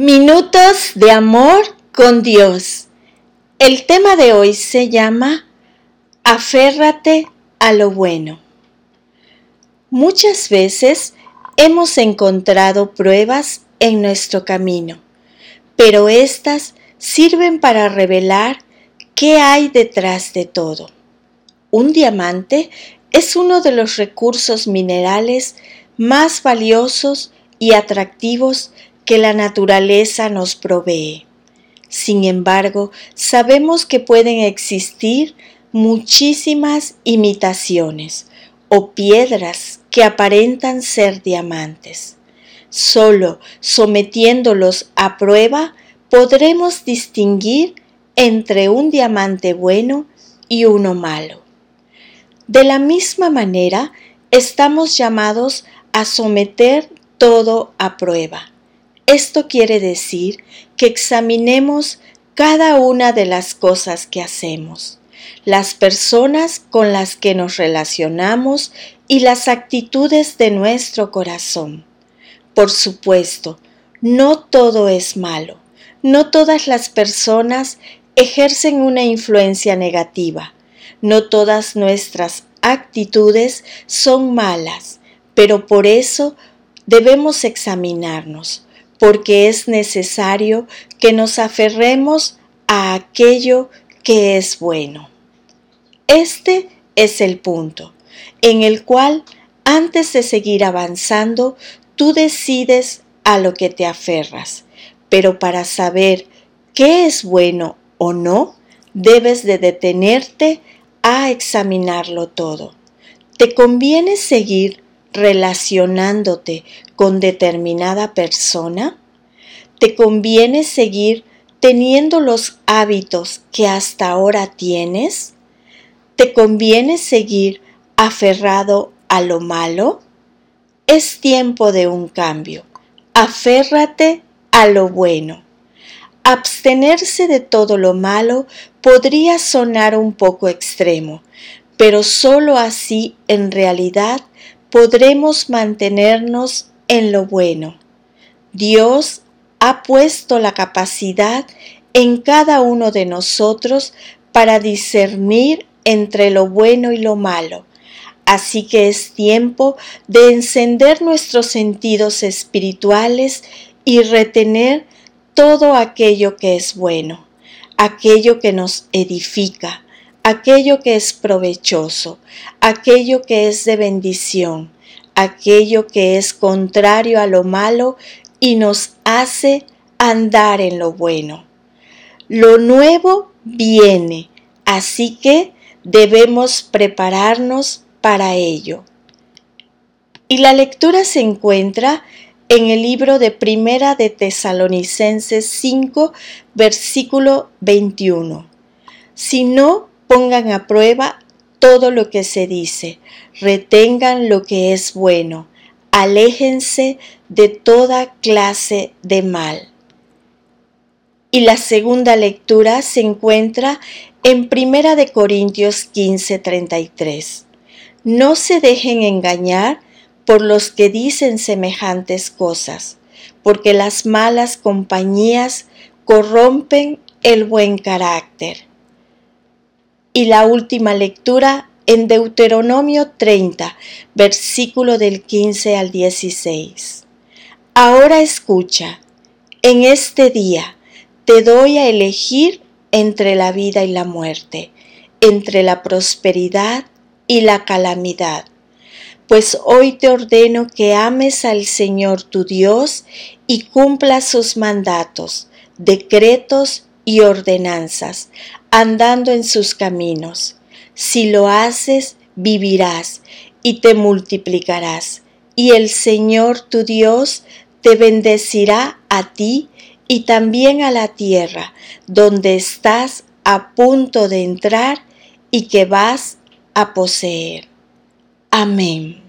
Minutos de amor con Dios. El tema de hoy se llama Aférrate a lo bueno. Muchas veces hemos encontrado pruebas en nuestro camino, pero éstas sirven para revelar qué hay detrás de todo. Un diamante es uno de los recursos minerales más valiosos y atractivos que la naturaleza nos provee. Sin embargo, sabemos que pueden existir muchísimas imitaciones o piedras que aparentan ser diamantes. Solo sometiéndolos a prueba podremos distinguir entre un diamante bueno y uno malo. De la misma manera, estamos llamados a someter todo a prueba esto quiere decir que examinemos cada una de las cosas que hacemos, las personas con las que nos relacionamos y las actitudes de nuestro corazón. Por supuesto, no todo es malo, no todas las personas ejercen una influencia negativa, no todas nuestras actitudes son malas, pero por eso debemos examinarnos porque es necesario que nos aferremos a aquello que es bueno. Este es el punto en el cual, antes de seguir avanzando, tú decides a lo que te aferras, pero para saber qué es bueno o no, debes de detenerte a examinarlo todo. ¿Te conviene seguir relacionándote con determinada persona? ¿Te conviene seguir teniendo los hábitos que hasta ahora tienes? ¿Te conviene seguir aferrado a lo malo? Es tiempo de un cambio. Aférrate a lo bueno. Abstenerse de todo lo malo podría sonar un poco extremo, pero sólo así en realidad podremos mantenernos en lo bueno. Dios ha puesto la capacidad en cada uno de nosotros para discernir entre lo bueno y lo malo. Así que es tiempo de encender nuestros sentidos espirituales y retener todo aquello que es bueno, aquello que nos edifica, aquello que es provechoso, aquello que es de bendición, aquello que es contrario a lo malo y nos hace andar en lo bueno. Lo nuevo viene, así que debemos prepararnos para ello. Y la lectura se encuentra en el libro de Primera de Tesalonicenses 5, versículo 21. Si no, pongan a prueba todo lo que se dice, retengan lo que es bueno, aléjense de toda clase de mal. Y la segunda lectura se encuentra en Primera de Corintios 15:33. No se dejen engañar por los que dicen semejantes cosas, porque las malas compañías corrompen el buen carácter y la última lectura en Deuteronomio 30, versículo del 15 al 16. Ahora escucha, en este día te doy a elegir entre la vida y la muerte, entre la prosperidad y la calamidad. Pues hoy te ordeno que ames al Señor tu Dios y cumplas sus mandatos, decretos y ordenanzas, andando en sus caminos. Si lo haces, vivirás y te multiplicarás, y el Señor tu Dios te bendecirá a ti y también a la tierra donde estás a punto de entrar y que vas a poseer. Amén.